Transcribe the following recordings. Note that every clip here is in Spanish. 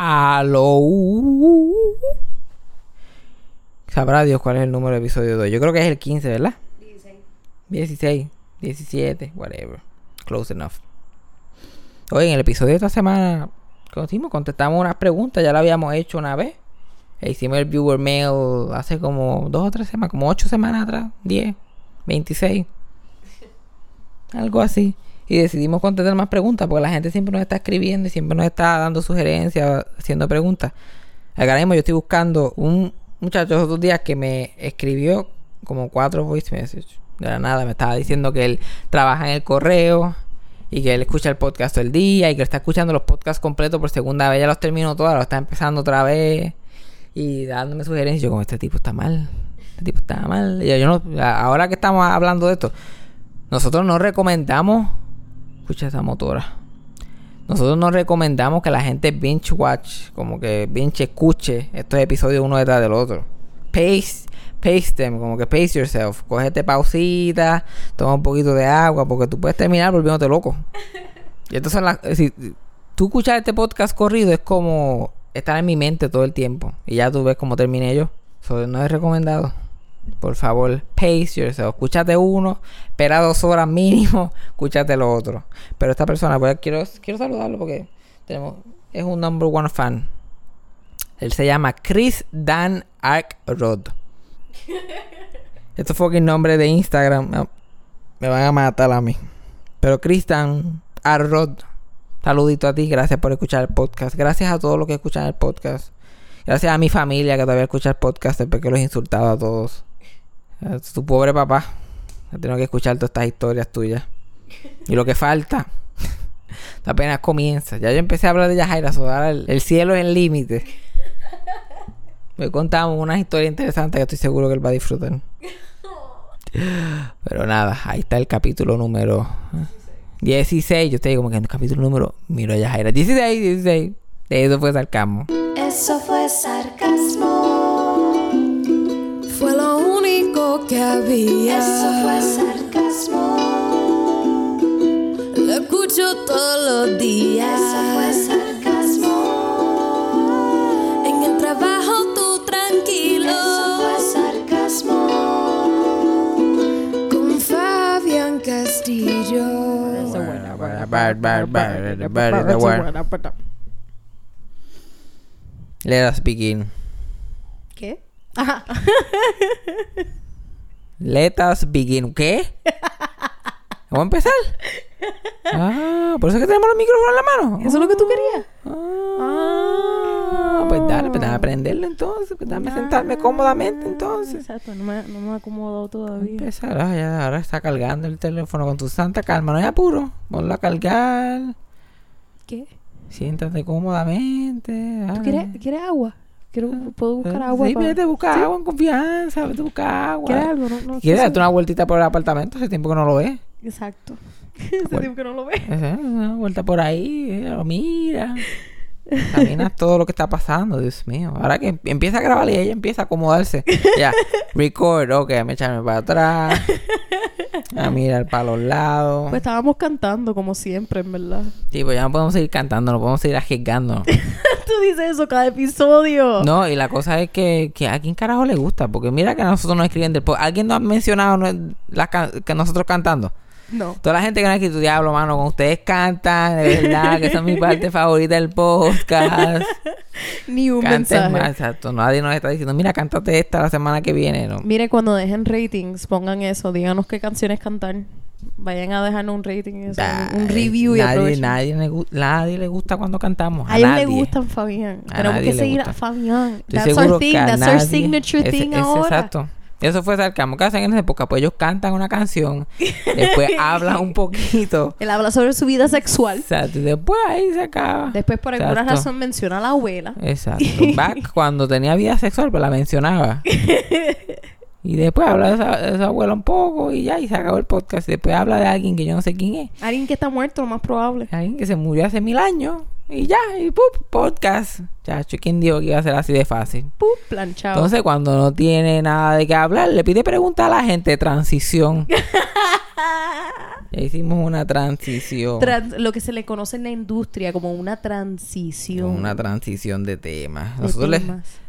Aló. Sabrá Dios cuál es el número de episodio 2. Yo creo que es el 15, ¿verdad? 16. 16, 17, whatever. Close enough. Hoy en el episodio de esta semana, contestamos unas preguntas. Ya lo habíamos hecho una vez. E hicimos el viewer mail hace como dos o tres semanas, como ocho semanas atrás, 10, 26. Algo así. Y decidimos contestar más preguntas porque la gente siempre nos está escribiendo y siempre nos está dando sugerencias, haciendo preguntas. Ahora mismo yo estoy buscando un muchacho los otros días que me escribió como cuatro voice messages. De la nada me estaba diciendo que él trabaja en el correo y que él escucha el podcast todo el día y que está escuchando los podcasts completos por segunda vez. Ya los terminó todos, lo está empezando otra vez y dándome sugerencias. Yo como este tipo está mal, este tipo está mal. yo no, ahora que estamos hablando de esto, nosotros no recomendamos escucha esa motora. Nosotros nos recomendamos que la gente binge watch, como que binge escuche estos episodios uno detrás del otro. Pace, pace them, como que pace yourself. Cógete pausita, toma un poquito de agua, porque tú puedes terminar volviéndote loco. Y entonces, si tú escuchas este podcast corrido, es como estar en mi mente todo el tiempo. Y ya tú ves cómo terminé yo. Eso no es recomendado. Por favor, pace yourself. Escúchate uno, espera dos horas mínimo, escúchate lo otro. Pero esta persona, pues quiero, quiero saludarlo porque tenemos, es un number one fan. Él se llama Chris Dan Arkrod. Esto fue el nombre de Instagram. Me van a matar a mí. Pero Chris Dan Arkrod. Saludito a ti, gracias por escuchar el podcast. Gracias a todos los que escuchan el podcast. Gracias a mi familia que todavía escucha el podcast después que los he insultado a todos. Tu pobre papá. Tengo que escuchar todas estas historias tuyas. Y lo que falta. apenas comienza. Ya yo empecé a hablar de Yajaira. Ahora el, el, cielo es el límite. Me contamos unas historias interesantes que estoy seguro que él va a disfrutar. Pero nada, ahí está el capítulo número 16. Yo estoy como que en el capítulo número. Miro a Yajaira. 16, 16. De eso fue sarcasmo. Eso fue sarcasmo. Que había. Eso fue sarcasmo. Lo escucho todos los días. Eso fue sarcasmo. En el trabajo tú tranquilo. Eso fue sarcasmo. Con Fabián Castillo. Buena, Let us begin. ¿Qué? Ajá. Let us begin. ¿Qué? ¿Vamos a empezar? Ah, por eso es que tenemos los micrófonos en la mano. ¿Eso es lo que tú querías? Ah, pues dale, pues dame a aprenderlo entonces. Pues dame a sentarme cómodamente entonces. Exacto, no me, no me he acomodado todavía. Empezar, ah, ya, ahora está cargando el teléfono con tu santa calma. No hay apuro. Ponlo a cargar. ¿Qué? Siéntate cómodamente. ¿Tú quieres, quieres agua? Quiero, ah, puedo buscar agua. Sí, vete a buscar agua en confianza, vete a buscar agua. ¿Quieres algo? No, no ¿Quieres darte una vueltita por el apartamento? Hace tiempo que no lo ves. Exacto. Hace tiempo que no lo ves. Una vuelta por ahí, eh, lo mira. Examinas todo lo que está pasando, Dios mío. Ahora que empieza a grabar y ella empieza a acomodarse. Ya, record, ok, me echarme para atrás. A mirar para los lados. Pues estábamos cantando como siempre, en verdad. Sí, pues ya no podemos seguir cantando, no podemos seguir arriesgando. Tú dices eso cada episodio. No, y la cosa es que, que a quién carajo le gusta, porque mira que a nosotros nos escriben ¿Alguien nos ha mencionado la que nosotros cantando? No. Toda la gente que no ha tu diablo, mano, con ustedes cantan, de verdad, que esa es mi parte favorita del podcast. Ni un mensaje. Más, exacto. Nadie nos está diciendo, mira, cántate esta la semana que viene, ¿no? Mire, cuando dejen ratings, pongan eso, díganos qué canciones cantar. Vayan a dejarnos un rating, un review y nadie, nadie, le, nadie le gusta cuando cantamos. A, a ellos le gustan Fabián. Tenemos que seguir a Fabián. That's our thing, that's our signature thing ahora. Exacto. Eso fue sarcasmo. ¿Qué hacen en esa época? Pues ellos cantan una canción, después hablan un poquito. Él habla sobre su vida sexual. Exacto. Y después ahí se acaba. Después, por alguna razón, menciona a la abuela. Exacto. Back cuando tenía vida sexual, pues la mencionaba. Y después habla de esa, abuela un poco y ya, y se acabó el podcast. Y después habla de alguien que yo no sé quién es. Alguien que está muerto, lo más probable. Alguien que se murió hace mil años. Y ya, y ¡pup! podcast. Chacho, ¿quién dijo que iba a ser así de fácil? Pup, planchado. Entonces, cuando no tiene nada de qué hablar, le pide pregunta a la gente de transición. ya hicimos una transición. Trans- lo que se le conoce en la industria como una transición. Una transición de temas. de Nosotros, le-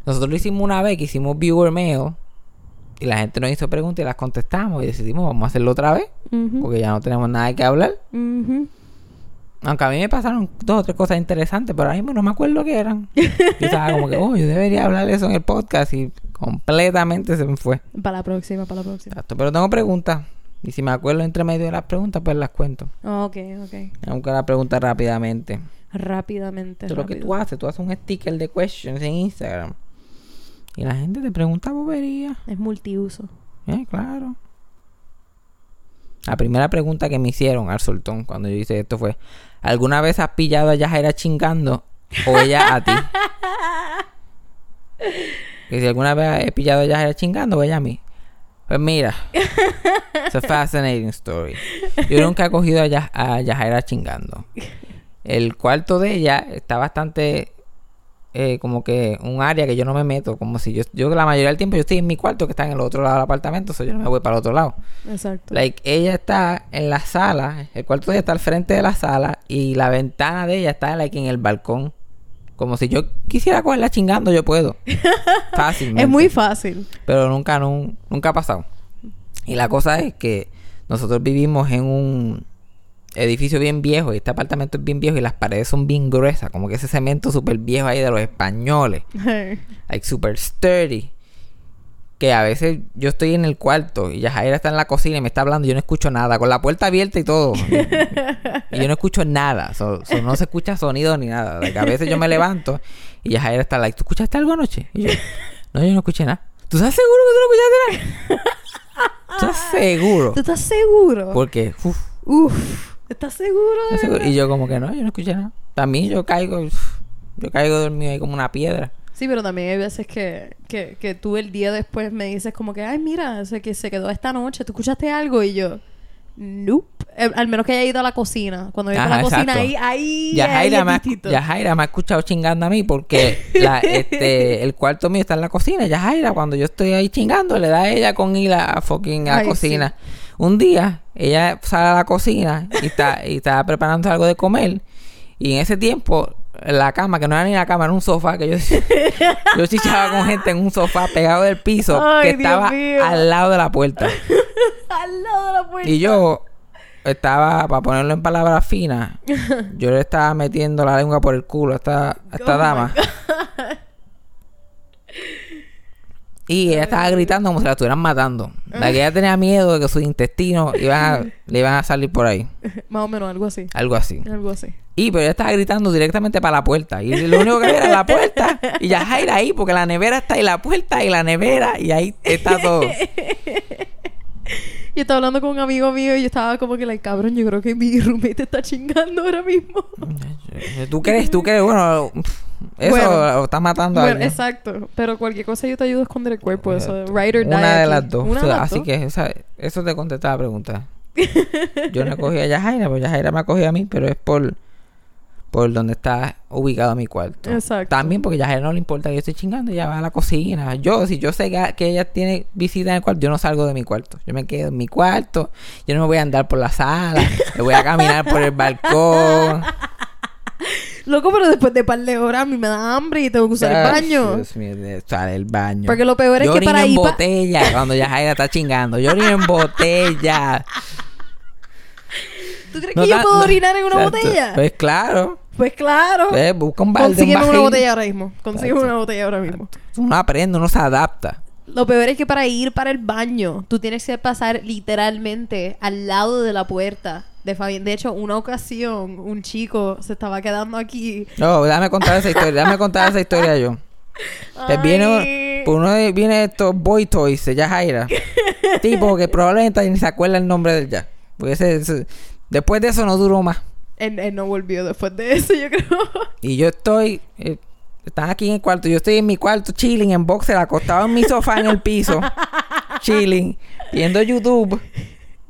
nosotros lo hicimos una vez que hicimos viewer mail y la gente nos hizo preguntas y las contestamos y decidimos vamos a hacerlo otra vez porque ya no tenemos nada que hablar. ujú. Aunque a mí me pasaron dos o tres cosas interesantes, pero ahora mismo no me acuerdo qué eran. Yo estaba como que, oh, yo debería hablar de eso en el podcast y completamente se me fue. Para la próxima, para la próxima. Exacto, pero tengo preguntas. Y si me acuerdo entre medio de las preguntas, pues las cuento. Ok, ok. Aunque la pregunta rápidamente. Rápidamente. Esto es lo que tú haces. Tú haces un sticker de questions en Instagram. Y la gente te pregunta bobería. Es multiuso. Eh, claro. La primera pregunta que me hicieron al soltón cuando yo hice esto fue: ¿Alguna vez has pillado a Yajaira chingando o ella a ti? que si alguna vez he pillado a Yajaira chingando o ella a mí. Pues mira, it's a fascinating story. Yo nunca he cogido a, Ya- a Yajaira chingando. El cuarto de ella está bastante eh, como que un área que yo no me meto, como si yo, yo la mayoría del tiempo yo estoy en mi cuarto que está en el otro lado del apartamento, so yo no me voy para el otro lado. Exacto. Like, ella está en la sala, el cuarto de ella está al frente de la sala y la ventana de ella está like, en el balcón. Como si yo quisiera cogerla chingando, yo puedo. Fácilmente. es muy fácil. Pero nunca, nun- nunca ha pasado. Y la cosa es que nosotros vivimos en un edificio bien viejo y este apartamento es bien viejo y las paredes son bien gruesas, como que ese cemento súper viejo ahí de los españoles, like super sturdy. Que a veces yo estoy en el cuarto y Yajaira está en la cocina y me está hablando y yo no escucho nada, con la puerta abierta y todo. y yo no escucho nada, so- so no se escucha sonido ni nada. Like, a veces yo me levanto y Yajaira está like, ¿tú escuchaste algo anoche? Y yo, no, yo no escuché nada. ¿Tú estás seguro que tú no escuchaste nada? ¿Tú estás seguro? ¿Tú estás seguro? Porque, uf, Uf. ¿Estás seguro? de. Y yo como que no, yo no escuché nada. También yo caigo, yo caigo dormido ahí como una piedra. Sí, pero también hay veces que, que, que tú el día después me dices como que, ay, mira, sé que se quedó esta noche, ¿tú escuchaste algo? Y yo, nope. Eh, al menos que haya ido a la cocina. Cuando iba a la cocina, exacto. ahí, ahí, ahí Yajaira es me, ha, distinto. Yajaira me ha escuchado chingando a mí porque la, este, el cuarto mío está en la cocina. Yajaira, cuando yo estoy ahí chingando, le da a ella con ir a fucking a la Ay, cocina. Un día, ella sale a la cocina y está, y está preparando algo de comer. Y en ese tiempo, la cama, que no era ni la cama, era un sofá, que yo, yo chichaba con gente en un sofá pegado del piso, Ay, que Dios estaba mío. al lado de la puerta. Al lado de la puerta. Y yo estaba, para ponerlo en palabras finas, yo le estaba metiendo la lengua por el culo a esta, a esta Oh dama. Y ella estaba gritando como si la estuvieran matando. La que ella tenía miedo de que sus intestinos iban a- le iban a salir por ahí. Más o menos, algo así. Algo así. Algo así. Y pero ella estaba gritando directamente para la puerta. Y lo único que había era la puerta. Y ya Jaira ahí, porque la nevera está ahí, la puerta y la nevera. Y ahí está todo. Y estaba hablando con un amigo mío y yo estaba como que, like, cabrón, yo creo que mi roommate está chingando ahora mismo. ¿Tú crees? ¿Tú crees? Bueno, eso Bueno. lo está matando a Bueno, alguien. exacto. Pero cualquier cosa yo te ayudo a esconder el cuerpo. Eso, right or die Una de aquí. las dos. Una O de sea, las así dos. que esa- eso te contesta la pregunta. Yo no cogí a Yajaira, pues Yajaira me ha cogido a mí, pero es por, por donde está ubicado mi cuarto. Exacto. También porque a Yajaira no le importa que yo esté chingando, ella va a la cocina. Yo, si yo sé que, que ella tiene visita en el cuarto, yo no salgo de mi cuarto. Yo me quedo en mi cuarto, yo no me voy a andar por la sala, me voy a caminar por el balcón. Loco, pero después de par de horas a mí me da hambre y tengo que usar el baño. Dios mío, sale el baño. Porque lo peor es Yo que para en ir pa- botella cuando Yajaira está chingando. Yo orino en botella. ¿Tú crees No que yo puedo no- orinar en una Exacto. botella? Pues claro. Pues claro. Pues, busca un balde, un Consígueme una barril. botella ahora mismo. Consígueme una botella ahora mismo. Uno aprende, uno se adapta. Lo peor es que para ir para el baño, tú tienes que pasar literalmente al lado de la puerta de Fabián. De hecho, una ocasión, un chico se estaba quedando aquí. No, déjame contar esa historia. Déjame contar esa historia yo. Pues viene, pues uno de, viene estos boy toys de Yajaira. tipo que probablemente ni se acuerda el nombre del ya. Porque ese, ese- después de eso no duró más. Él, él no volvió después de eso, yo creo. Y yo estoy... eh, están aquí en el cuarto. Yo estoy en mi cuarto chilling en boxer, acostado en mi sofá en el piso. chilling. Viendo YouTube.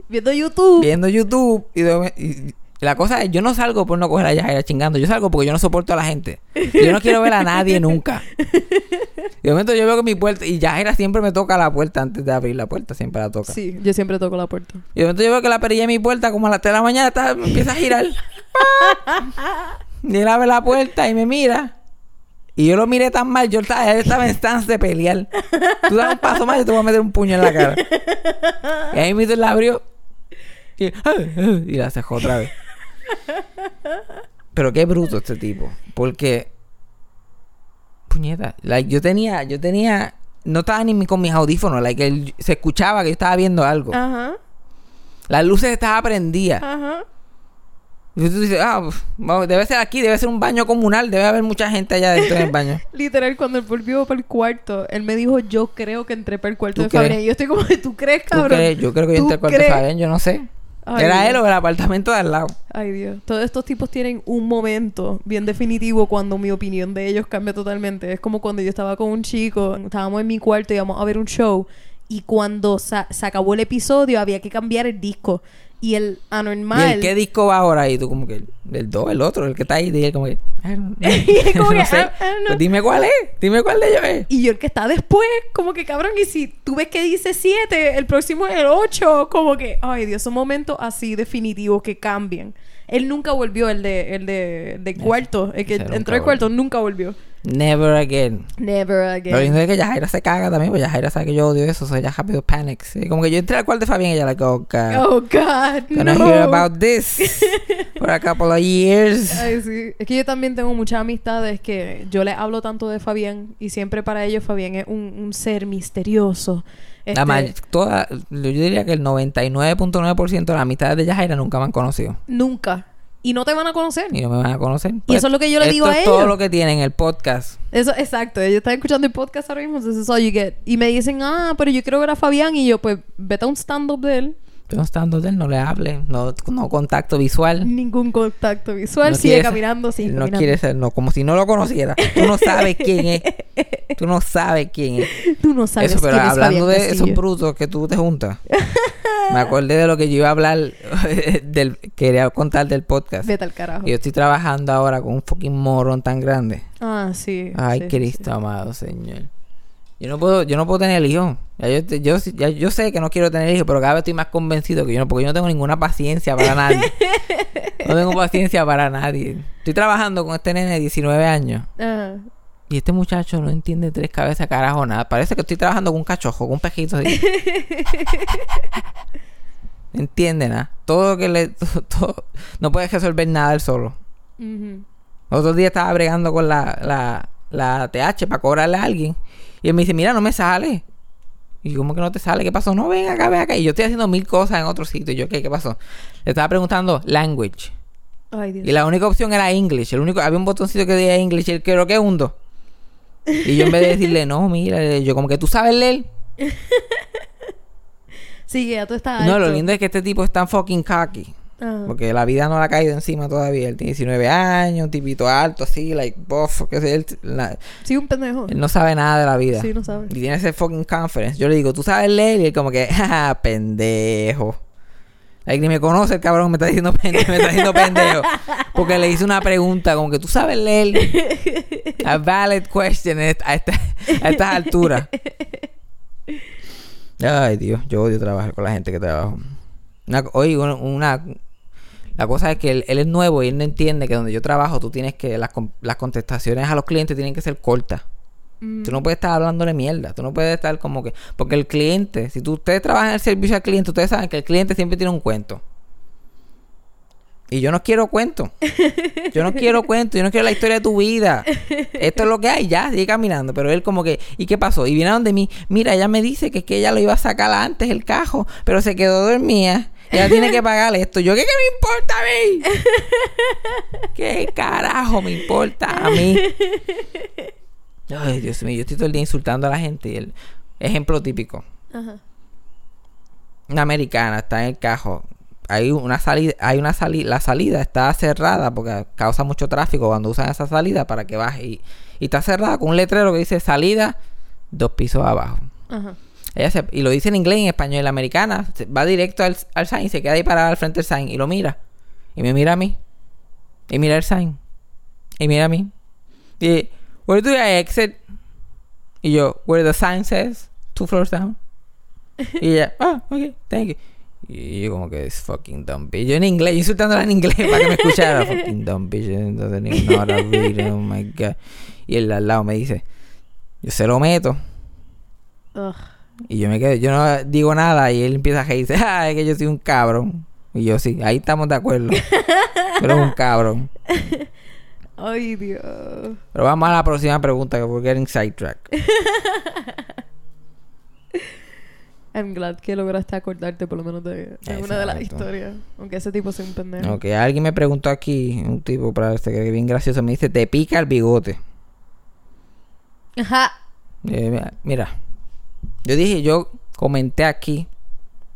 Viendo YouTube. Viendo YouTube. Y, de- y- La cosa es, yo no salgo por no coger a Yajaira chingando. Yo salgo porque yo no soporto a la gente. Yo no quiero ver a nadie nunca. De momento yo veo que mi puerta... Y Yajaira siempre me toca la puerta antes de abrir la puerta. Siempre la toca. Sí, yo siempre toco la puerta. Y de momento yo veo que la perilla de mi puerta, como a las 3 de la mañana, está, empieza a girar. y él abre la puerta y me mira. Y yo lo miré tan mal, yo estaba, él estaba en stance de pelear. Tú das un paso más y te voy a meter un puño en la cara. Y ahí mismo él la abrió. Y, y la cejó otra vez. Pero qué bruto este tipo. Porque. Puñeta. Like, yo tenía. Yo tenía. No estaba ni con mis audífonos. Like, él- se escuchaba que yo estaba viendo algo. Ajá, Las luces estaban prendidas. ajá. Y tú dices, ah, vamos, debe ser aquí, debe ser un baño comunal, debe haber mucha gente allá dentro del baño. Literal, cuando él volvió para el cuarto, él me dijo, yo creo que entré para el cuarto ¿Tú de? Fabián. Y yo estoy como, ¿tú crees, ¿Tú cabrón? crees? Yo creo que yo ¿Tú entré al cuarto de? Fabián, yo no sé. Ay, Era Dios. él o el apartamento de al lado. Ay, Dios. Todos estos tipos tienen un momento bien definitivo cuando mi opinión de ellos cambia totalmente. Es como cuando yo estaba con un chico, estábamos en mi cuarto y íbamos a ver un show. Y cuando sa- se acabó el episodio, había que cambiar el disco. Y el ¿Y anormal. el qué disco va ahora? Y tú como que, el 2, el otro, el que está ahí, y él como que. Y como que, no sé. Pues dime cuál es, dime cuál de ellos es. Y yo el que está después, como que cabrón, y si tú ves que dice 7, el próximo es el 8, como que, ay Dios, son momentos así definitivos que cambian. Él nunca volvió, el de, el de, de cuarto, el que entró al cuarto, nunca volvió. Never again. Never Lo again. lindo es que Yajaira se caga también, pues Yajaira sabe que yo odio eso, o sea, ella rápido panics. Y como que yo entré al cuarto de Fabián y ella like, oh God. Oh God, Gonna no. hear about this for a couple of years. Ay, sí. Es que yo también tengo muchas amistades que yo les hablo tanto de Fabián y siempre para ellos Fabián es un, un ser misterioso. La Este, may- toda, yo diría que el 99.9% de las amistades de Yajaira nunca me han conocido. Nunca. Y no te van a conocer. Ni no me van a conocer. Y eso es lo que yo le esto digo a es todo ellos. lo que tienen el podcast. Eso, exacto. Ellos están escuchando el podcast ahora mismo, is all you get. Y me dicen, ah, pero yo quiero ver a Fabián. Y yo, pues, vete a un stand-up de él. Yo estando de él, no le hable, no, no contacto visual. Ningún contacto visual. No sigue caminando, sigue no quiere ser, no, como si no lo conociera. Tú no sabes quién es. Tú no sabes quién es. Tú no sabes Eso, pero quién es hablando Fabián de esos Castillo. brutos que tú te juntas. me acordé de lo que yo iba a hablar del quería contar del podcast. Vete al carajo. Yo estoy trabajando ahora con un fucking morón tan grande. Ah, sí. Ay, sí, Cristo sí. amado, Señor. Yo no puedo, yo no puedo tener hijos. Yo, yo, ya yo sé que no quiero tener hijos, pero cada vez estoy más convencido que yo no, porque yo no tengo ninguna paciencia para nadie. no tengo paciencia para nadie. Estoy trabajando con este nene de 19 años. Ajá. Y este muchacho no entiende tres cabezas carajo nada. Parece que estoy trabajando con un cachojo, con un pejito así. No entiende nada. Todo lo que le... todo- no puede resolver nada él solo. Ujú. Otro día estaba bregando con la, la, la TH para cobrarle a alguien. Y él me dice, mira, no me sale. Y yo, ¿cómo que no te sale? ¿Qué pasó? No, ven acá, ven acá. Y yo estoy haciendo mil cosas en otro sitio. Y yo, ¿qué? ¿Qué pasó? Le estaba preguntando language. Ay, Dios. Y la única opción era English. El único, había un botoncito que decía English. Y él, creo que hundo. Y yo en vez de decirle, no, mira, yo como que tú sabes leer. Sí, que ya tú estás No, lo lindo es que este tipo es tan fucking cocky. Ajá. Porque la vida no le ha caído encima todavía. Él tiene 19 años, un tipito alto, así, like, buff, qué sé, él, la- Sí, un pendejo. él no sabe nada de la vida. Sí, no sabe. Y tiene ese fucking conference. Yo le digo, ¿tú sabes leer? Y él como que, jaja, pendejo. Ni me conoce el cabrón, me está diciendo pendejo, me está diciendo pendejo. Porque le hice una pregunta como que, ¿tú sabes leer? A valid question a, esta- a esta- a estas alturas. Ay, Dios, yo odio trabajar con la gente que trabajo. Oye, una, la cosa es que él, él es nuevo y él no entiende que donde yo trabajo tú tienes que las, las contestaciones a los clientes tienen que ser cortas. Mm. Tú no puedes estar hablándole mierda. Tú no puedes estar como que. Porque el cliente, si tú, ustedes trabajan en el servicio al cliente, ustedes saben que el cliente siempre tiene un cuento. Y yo no quiero cuento. Yo no quiero cuento. Yo no quiero la historia de tu vida. Esto es lo que hay. Ya, sigue caminando. Pero él, como que. ¿Y qué pasó? Y vinieron de mí. Mira, ella me dice que, es que ella lo iba a sacar antes el cajo. Pero se quedó dormida. Ella tiene que pagar esto. Yo, ¿qué, qué me importa a mí? ¿Qué carajo me importa a mí? Ay, Dios mío, yo estoy todo el día insultando a la gente. Y el ejemplo típico. Ajá. Una americana está en el cajo. Hay una salida, hay una salida, la salida está cerrada porque causa mucho tráfico cuando usan esa salida para que baje. Y, y está cerrada con un letrero que dice salida dos pisos abajo. Ajá. Ella se- y lo dice en inglés en español. La americana va directo al, al sign, se queda ahí parada al frente del sign y lo mira. Y me mira a mí. Y mira el sign. Y mira a mí. Y, where do I exit? Y yo, where the sign says, two floors down. Y ella, ah, ok, thank you. Y yo como que es fucking dumb bitch. Yo en inglés, yo insultándola en inglés para que me escuchara. fucking dumb bitch. To read. Oh my god. Y el de al lado me dice, yo se lo meto. Ugh. Y yo me quedo, yo no digo nada y él empieza a reírse, ah, es que yo soy un cabrón. Y yo sí, ahí estamos de acuerdo. Pero es un cabrón. Ay, Dios. Pero vamos a la próxima pregunta que we're getting sidetrack. I'm glad que lograste acordarte por lo menos de, de una de las historias. Aunque ese tipo sea un pendejo. Ok, alguien me preguntó aquí, un tipo para este que es bien gracioso, me dice, te pica el bigote. Ajá. Eh, mira, yo dije, yo comenté aquí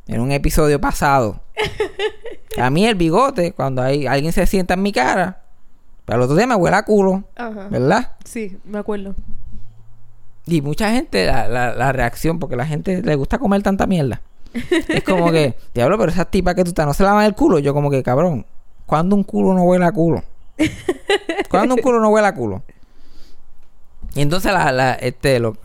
en un episodio pasado. a mí el bigote, cuando hay, alguien se sienta en mi cara, pero al otro día me huele a culo, Ajá. ¿verdad? Sí, me acuerdo. Y mucha gente, la, la, la reacción, porque la gente le gusta comer tanta mierda. es como que, diablo, pero esa tipa que tú estás, no se lavan el culo. Yo como que, cabrón, ¿cuándo un culo no huele a culo? ¿Cuándo un culo no huele a culo? Y entonces la, la, este, lo...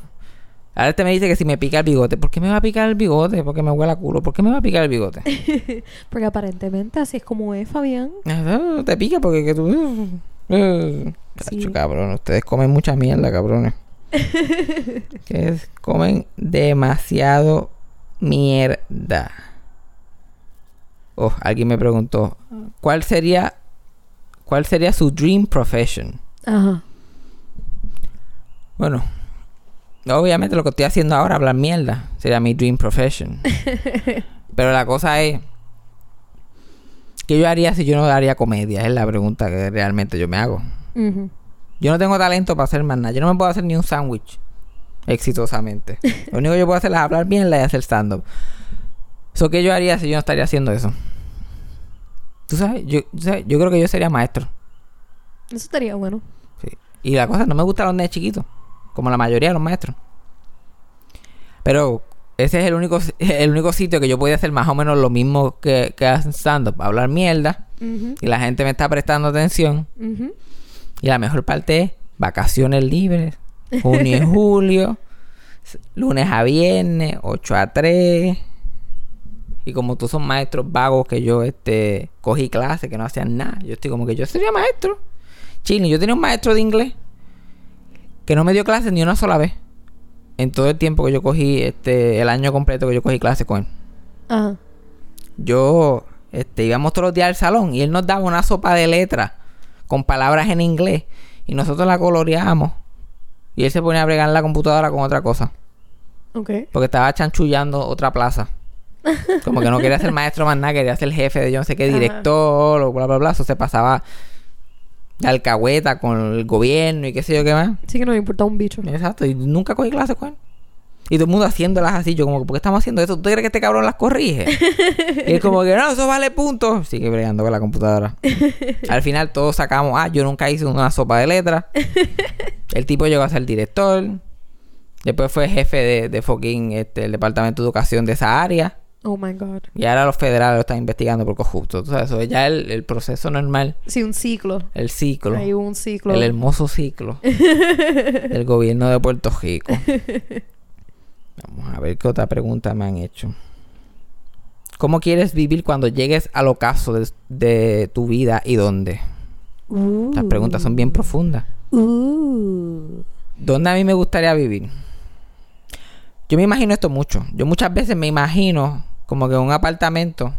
Ahora este me dice que si me pica el bigote. ¿Por qué me va a picar el bigote? Porque me huele a culo. ¿Por qué me va a picar el bigote? Porque aparentemente así es como es, Fabián. Ah, Te pica porque que tú... uh, uh. Sí. Cacho, cabrón. Ustedes comen mucha mierda, cabrones. que es- comen demasiado mierda. Oh, alguien me preguntó, ¿cuál sería cuál sería su dream profession? Ajá. Bueno, obviamente lo que estoy haciendo ahora, hablar mierda, sería mi dream profession. Pero la cosa es, ¿qué yo haría si yo no haría comedia? Es la pregunta que realmente yo me hago. Yo no tengo talento para hacer más nada. Yo no me puedo hacer ni un sándwich exitosamente. Lo único que yo puedo hacer es hablar bien y hacer stand-up. So, ¿Qué yo haría si yo no estaría haciendo eso? ¿Tú sabes? Yo, tú sabes, yo creo que yo sería maestro. Eso estaría bueno. Sí. Y la cosa, no me gustan los nenes chiquitos. Como la mayoría de los maestros. Pero ese es el único, el único sitio que yo podía hacer más o menos lo mismo que, que hacen stand-up. Hablar mierda. Y la gente me está prestando atención. Y la mejor parte es vacaciones libres, junio y julio, lunes a viernes, 8 a 3. Y como tú son maestros vagos que yo este cogí clases que no hacían nada, yo estoy como que yo sería maestro. Chile, yo tenía un maestro de inglés que no me dio clases ni una sola vez. En todo el tiempo que yo cogí, este, el año completo que yo cogí clases con él. Ajá. Yo, este, íbamos todos los días al salón y él nos daba una sopa de letras con palabras en inglés y nosotros la coloreábamos y él se ponía a bregar en la computadora con otra cosa Ok. porque estaba chanchullando otra plaza. Como que no quería ser maestro más nada, quería ser jefe de yo no sé qué Ajá. director o bla bla bla. Eso se pasaba de alcahueta con el gobierno y qué sé yo qué más. Sí que no me importa un bicho. Exacto, y nunca cogí clases con él. Y todo el mundo haciéndolas así, yo como, ¿por qué estamos haciendo eso? ¿Tú crees que este cabrón las corrige? y es como que, no, eso vale punto. Sigue bregando con la computadora. Al final todos sacamos, ah, yo nunca hice una sopa de letras. el tipo llegó a ser director. Después fue jefe de, de fucking, este, el departamento de educación de esa área. Oh my god. Y ahora los federales lo están investigando por corrupto. Tú sabes, eso es ya el, el proceso normal, Sí, un ciclo. el ciclo. Hay un ciclo. El hermoso ciclo del gobierno de Puerto Rico. Vamos a ver qué otra pregunta me han hecho. ¿Cómo quieres vivir cuando llegues al ocaso de, de tu vida y dónde? Uh. Las preguntas son bien profundas. Uh. ¿Dónde a mí me gustaría vivir? Yo me imagino esto mucho. Yo muchas veces me imagino como que un apartamento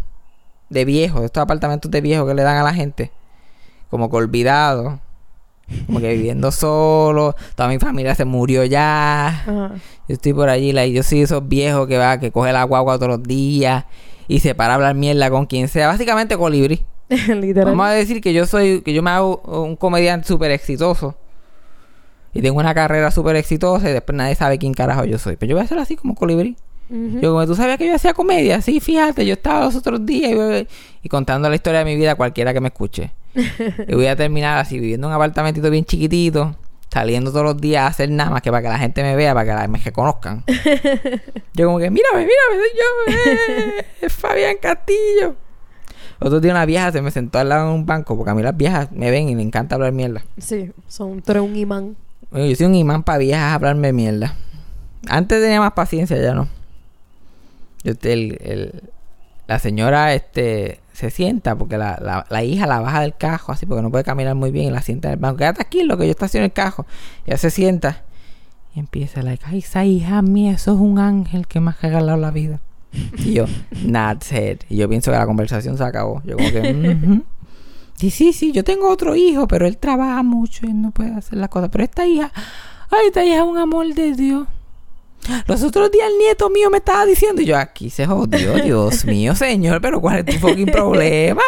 de viejo, de estos apartamentos de viejo que le dan a la gente, como que olvidado, como que viviendo solo, toda mi familia se murió ya. Ajá. Yo estoy por allí, like, yo soy esos viejos que va, que coge la guagua todos los días y se para a hablar mierda con quien sea, básicamente colibrí. Vamos a decir que yo soy, que yo me hago un comediante súper exitoso. Y tengo una carrera súper exitosa y después nadie sabe quién carajo yo soy. Pero yo voy a ser así como colibrí. Yo como tú sabías que yo hacía comedia, sí, fíjate, yo estaba los otros días y, y contando la historia de mi vida a cualquiera que me escuche. y voy a terminar así, viviendo en un apartamentito bien chiquitito, saliendo todos los días a hacer nada más que para que la gente me vea, para que la, me reconozcan. yo como que, mírame, mírame, soy yo, eh, es Fabián Castillo. Otro día una vieja se me sentó al lado de un banco, porque a mí las viejas me ven y me encanta hablar mierda. Sí, son, tú eres un imán. Yo soy un imán para viejas hablarme mierda. Antes tenía más paciencia, ya no. Yo, el, el- la señora este, se sienta porque la, la, la hija la baja del cajo, así porque no puede caminar muy bien y la sienta en el banco. Quédate aquí, lo que yo estaciono el cajo. Ella se sienta y empieza, like, ay, esa hija mía, eso es un ángel que me ha regalado la vida. Y yo, that's it. Y yo pienso que la conversación se acabó. Yo como que. Sí, sí, sí, yo tengo otro hijo, pero él trabaja mucho y no puede hacer las cosas. Pero esta hija, ay, esta hija es un amor de Dios. Los otros días el nieto mío me estaba diciendo, y yo aquí se jodió, Dios mío, señor, pero ¿cuál es tu fucking problema?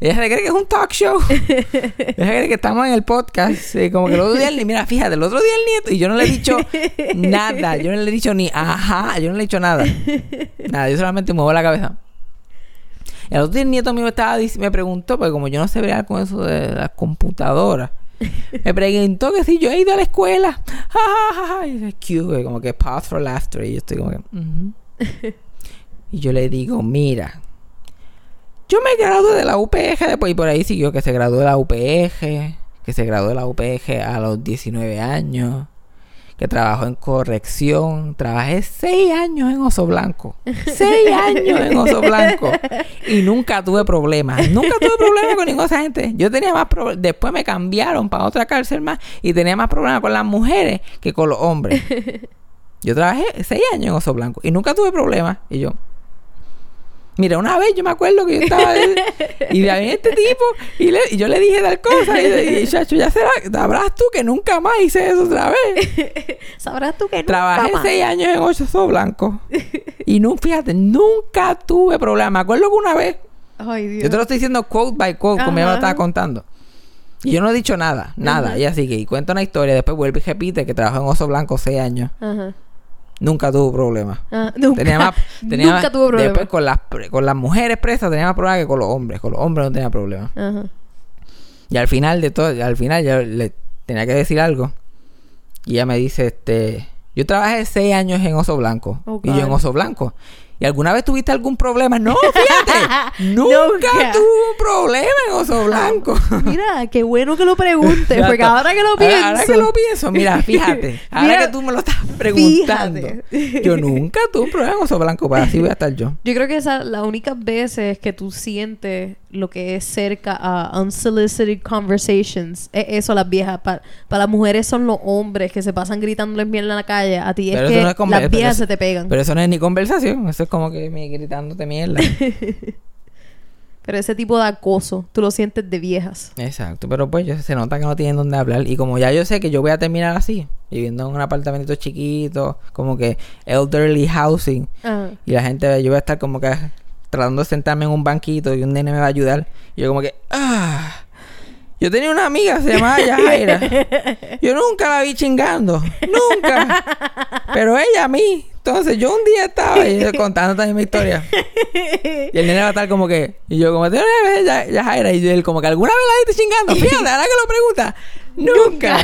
Ella se cree que es un talk show. Ella se cree que estamos en el podcast. eh, como que el otro día, el- mira, fíjate, el otro día el nieto, y yo no le he dicho nada, yo no le he dicho ni ajá, yo no le he dicho nada. Nada, yo solamente muevo la cabeza. El otro día el nieto mío me, estaba, me preguntó, porque como yo no sé bregar con eso de las computadoras, me preguntó que si yo he ido a la escuela. Y es cute, como que pause for laughter. Y yo estoy como que. Y yo le digo, mira, yo me gradué de la UPG después, y por ahí siguió que se graduó de la UPG, que se graduó de la UPG a los 19 años, que trabajó en corrección, trabajé 6 años en Oso Blanco, 6 años en Oso Blanco, y nunca tuve problemas, nunca tuve problemas con ninguna gente. Yo tenía más problemas, después me cambiaron para otra cárcel más, y tenía más problemas con las mujeres que con los hombres. Yo trabajé 6 años en Oso Blanco, y nunca tuve problemas, y yo... Mira, una vez yo me acuerdo que yo estaba y vi a este tipo y, le- y yo le dije tal cosa y, y chacho, ya será, sabrás tú que nunca más hice eso otra vez. Sabrás tú que nunca Trabajé más. seis años en Oso Blanco y no, fíjate, nunca tuve problema. Me acuerdo que una vez, Ay, Dios. yo te lo estoy diciendo quote by quote, como ella me lo Ajá. estaba contando. Y yo no he dicho nada, nada. Y así que y cuenta una historia, después vuelve y repite que trabajó en Oso Blanco seis años. Ajá. Nunca tuvo problema. Ah, nunca. Tenía más, tenía nunca más- tuvo problema. Después con las, con las mujeres presas tenía más problemas que con los hombres. Con los hombres no tenía problema. Ajá. Y al final de todo, al final yo le tenía que decir algo. Y ella me dice, este, yo trabajé seis años en Oso Blanco. Oh, y yo en. Oso Blanco. ¿Y alguna vez tuviste algún problema? No, fíjate. nunca, Nunca. tuve un problema en Oso Blanco. Mira, qué bueno que lo preguntes, porque ahora que lo pienso. Ahora, que lo pienso, mira, fíjate. Ahora Mira, que tú me lo estás preguntando. fíjate. Yo nunca tuve un problema en Oso Blanco, pero así voy a estar yo. Yo creo que esa las únicas veces que tú sientes lo que es cerca a unsolicited conversations es eso las viejas para las mujeres son los hombres que se pasan gritándoles mierda en la calle a ti Pero es que no es las viejas eso- se te pegan Pero eso no es ni conversación, eso es como que me gritándote mierda. pero ese tipo de acoso tú lo sientes de viejas Exacto, pero pues yo- se nota que no tienen dónde hablar. Y como ya yo sé que yo voy a terminar así, viviendo en un apartamento chiquito, como que elderly housing, Ajá. y la gente, yo voy a estar como que tratando de sentarme en un banquito y un nene me va a ayudar. Y yo como que, ah. Yo tenía una amiga, se llamaba Yajaira. Yo nunca la vi chingando. Nunca. Pero ella a mí. Entonces yo un día estaba y contando también mi historia. Y el nene va a estar como que... Y yo como... "¿Tengo una vez Ya- Yajaira? Y él como que alguna vez la viste chingando. Fíjate, ahora que lo pregunta. Nunca.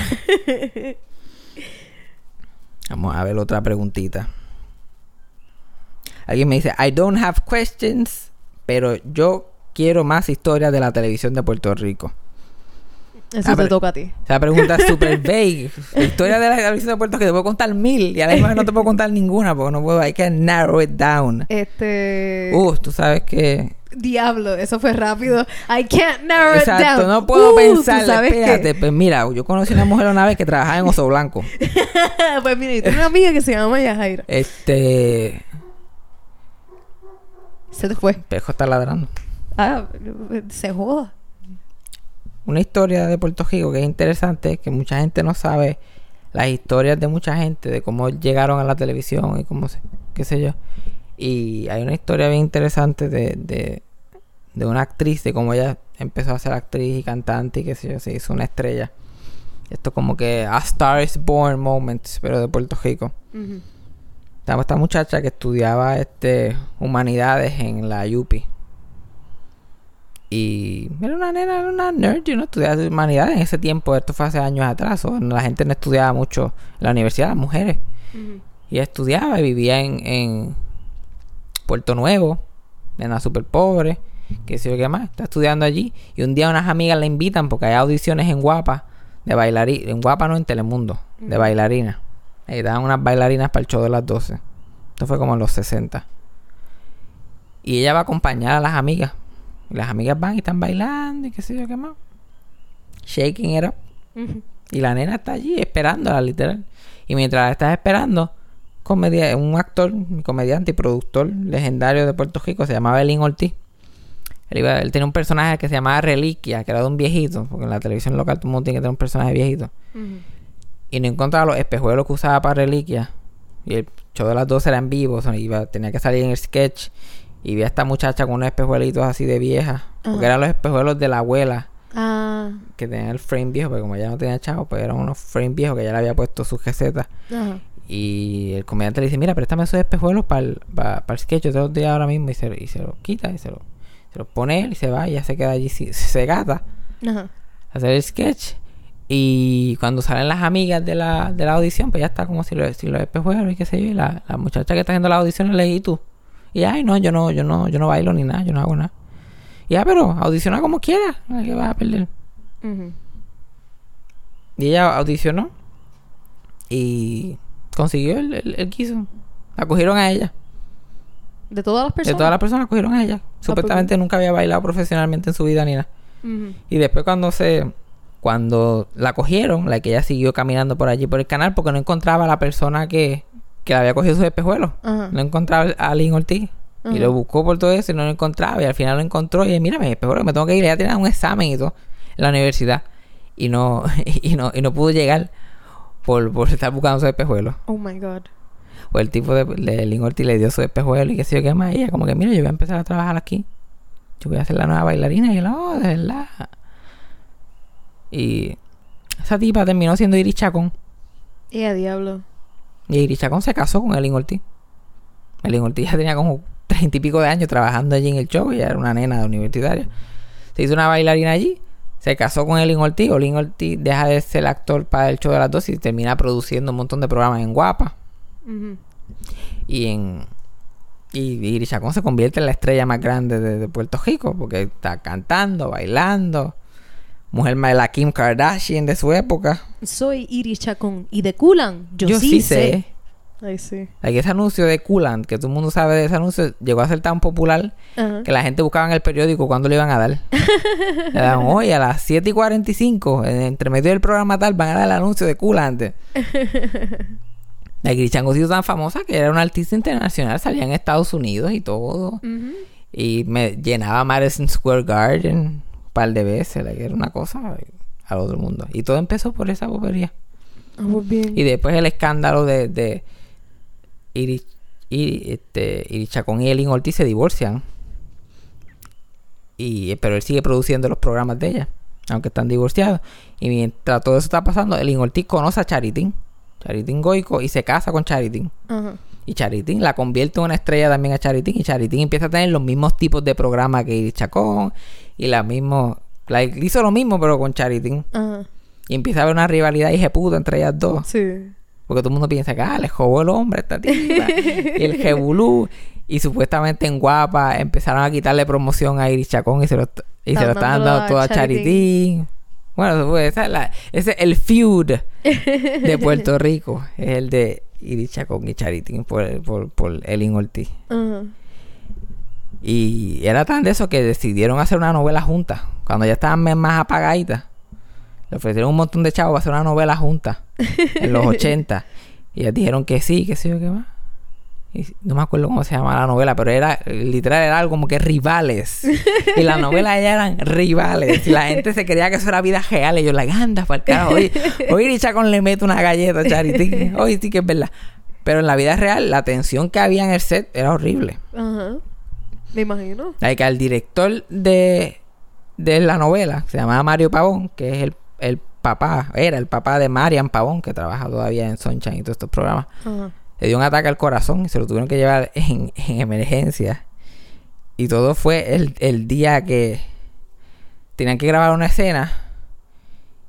Vamos a ver otra preguntita. Alguien me dice, I don't have questions, pero yo quiero más historias de la televisión de Puerto Rico. Eso Ah, te toca a ti Esa pregunta es súper vague. La historia de la televisión de Puerto Rico te puedo contar mil y a vez no te puedo contar ninguna porque no puedo, hay que narrow it down. este Uh, tú sabes que... diablo eso fue rápido I can't narrow it Exacto, down no puedo Uh, ¿tú pensar, espérate, pues mira, yo conocí una mujer una vez que trabajaba en Oso Blanco. pues mira yo tengo una amiga que se llama Yajaira Este... se te fue Pejo está ladrando. ah se joda Una historia de Puerto Rico que es interesante, que mucha gente no sabe las historias de mucha gente, de cómo llegaron a la televisión y cómo se, qué sé yo. Y hay una historia bien interesante de, de, de una actriz, de cómo ella empezó a ser actriz y cantante y qué sé yo, se hizo una estrella. Esto como que a Star is Born Moments, pero de Puerto Rico. Ujú. Estaba esta muchacha que estudiaba este humanidades en la UPI. Y era una nena, era una nerd, yo no estudiaba humanidades en ese tiempo, esto fue hace años atrás, o la gente no estudiaba mucho en la universidad, las mujeres. Y ella estudiaba y vivía en, en Puerto Nuevo, nena súper pobre. que sé yo qué más, está estudiando allí. Y un día unas amigas la invitan porque hay audiciones en Guapa, de bailarín, en Guapa no, en Telemundo, de bailarinas. Y daban unas bailarinas para el show de las 12. Esto fue como en los 60. Y ella va a acompañar a las amigas. Las amigas van y están bailando y qué sé yo qué más. Shaking it up. Y la nena está allí esperándola, literal. Y mientras la estás esperando, comedia un actor, comediante y productor legendario de Puerto Rico, se llamaba Elin Ortiz. Él, iba- él tenía un personaje que se llamaba Reliquia, que era de un viejito, porque en la televisión local todo el mundo tiene que tener un personaje viejito. Y no encontraba los espejuelos que usaba para Reliquia. Y el show de las 12 era en vivo, o sea, iba, tenía que salir en el sketch. Y vi a esta muchacha con unos espejuelitos así de vieja, porque eran los espejuelos de la abuela Ah. que tenía el frame viejo, porque como ella no tenía chavo, pues eran unos frame viejos que ya le había puesto sus recetas. Ajá. Y el comediante le dice, mira, préstame esos espejuelos para el, pa el sketch, yo te los doy ahora mismo. Y se, y se los quita y se los se los pone él y se va y ya se queda allí, si- se gata Ajá. a hacer el sketch. Y cuando salen las amigas de la, de la audición, pues ya está como si, lo, si los espejuelos y qué sé yo. Y la, la muchacha que está haciendo la audición le dice, ¿y tú? Y ay, no, yo no, yo no, yo no bailo ni nada, yo no hago nada. Y ya, pero audiciona como quieras, que vas a perder. Y ella audicionó y consiguió el, el, el quiso. La cogieron a ella. De todas las De personas. todas las personas la cogieron a ella. Supuestamente nunca había bailado profesionalmente en su vida ni nada. Y después cuando se... Cuando la cogieron, la que ella siguió caminando por allí por el canal porque no encontraba a la persona que, que le había cogido sus espejuelos. Ajá. No encontraba a Lynn Ortiz. Y lo buscó por todo eso y no lo encontraba. Y al final lo encontró. Y mira, me espejuelos, me tengo que ir. Ella tenía un examen y todo en la universidad. Y no, y no, y no pudo llegar por, por estar buscando sus espejuelos. Oh my God. Pues el tipo de, de Lynn Ortiz le dio su espejuelo y qué sé yo qué más. Y ella como que, mira, yo voy a empezar a trabajar aquí. Yo voy a ser la nueva bailarina. Y él, oh, de verdad. Y esa tipa terminó siendo Iris Chacón. Y a diablo. Y Iris Chacón se casó con Elin Ortiz. Elin Ortiz ya tenía como treinta y pico de años trabajando allí en el show. Y era una nena de universitaria. Se hizo una bailarina allí. Se casó con Elin Ortiz. Elin Ortiz deja de ser actor para el show de las dos y termina produciendo un montón de programas en Guapa. Y en. Y Chacón se convierte en la estrella más grande de, de Puerto Rico. Porque está cantando, bailando. Mujer más de la Kim Kardashian de su época. Soy Iris Chacón. ¿Y de Kulan? Yo, Yo, sí, sí sé. sé. Ay, sí. Like, ese anuncio de Coolant, que todo el mundo sabe de ese anuncio, llegó a ser tan popular Ajá. que la gente buscaba en el periódico cuándo le iban a dar. le daban, hoy a las 7 y 45, en- entre medio del programa tal, van a dar el anuncio de Coolant. La se hizo tan famosa que era una artista internacional, salía en Estados Unidos y todo. Ujú. Y me llenaba Madison Square Garden par de veces, like, era una cosa al otro mundo. Y todo empezó por esa bobería. Vamos bien. Y después el escándalo de, de Iris, este, Iris Chacón y Elin Ortiz se divorcian. Y, pero él sigue produciendo los programas de ella, aunque están divorciados. Y mientras todo eso está pasando, Elin Ortiz conoce a Charitín, Charitín Goico, y se casa con Charitín. Ajá. Y Charitín la convierte en una estrella también a Charitín. Y Charitín empieza a tener los mismos tipos de programas que Iris Chacón. Y la mismo, la, hizo lo mismo, pero con Charitín. Ajá. Y empieza a haber una rivalidad y puta entre ellas dos. Sí. Porque todo el mundo piensa que ah, le jodó el hombre a esta tipa. y el jebulú. Y supuestamente en Guapa empezaron a quitarle promoción a Iris Chacón y se lo, y se lo Están dando todo a Charitín. Charitín. Bueno, pues, esa es la, ese es el feud de Puerto Rico. Es el de Iris Chacón y Charitín por, por, por Elin Ortiz. Y era tan de eso que decidieron hacer una novela junta. Cuando ya estaban más apagaditas. Le ofrecieron un montón de chavos para hacer una novela junta. en los 80. Y ellas dijeron que sí, que sí o qué más. No me acuerdo cómo se llamaba la novela, pero era literal era algo como que rivales. y la novela ya eran rivales. Y la gente se creía que eso era vida real. Y yo, la anda, para el carajo. Hoy, hoy Chacón le mete una galleta Charity. Hoy sí que es verdad. Pero en la vida real, la tensión que había en el set era horrible. Ajá. Me imagino. Like, al director de, de la novela, se llamaba Mario Pavón, que es el, el papá, era el papá de Marian Pavón, que trabaja todavía en Sunshine y todos estos programas. Ajá. Le dio un ataque al corazón y se lo tuvieron que llevar en, en emergencia. Y todo fue el, el día que tenían que grabar una escena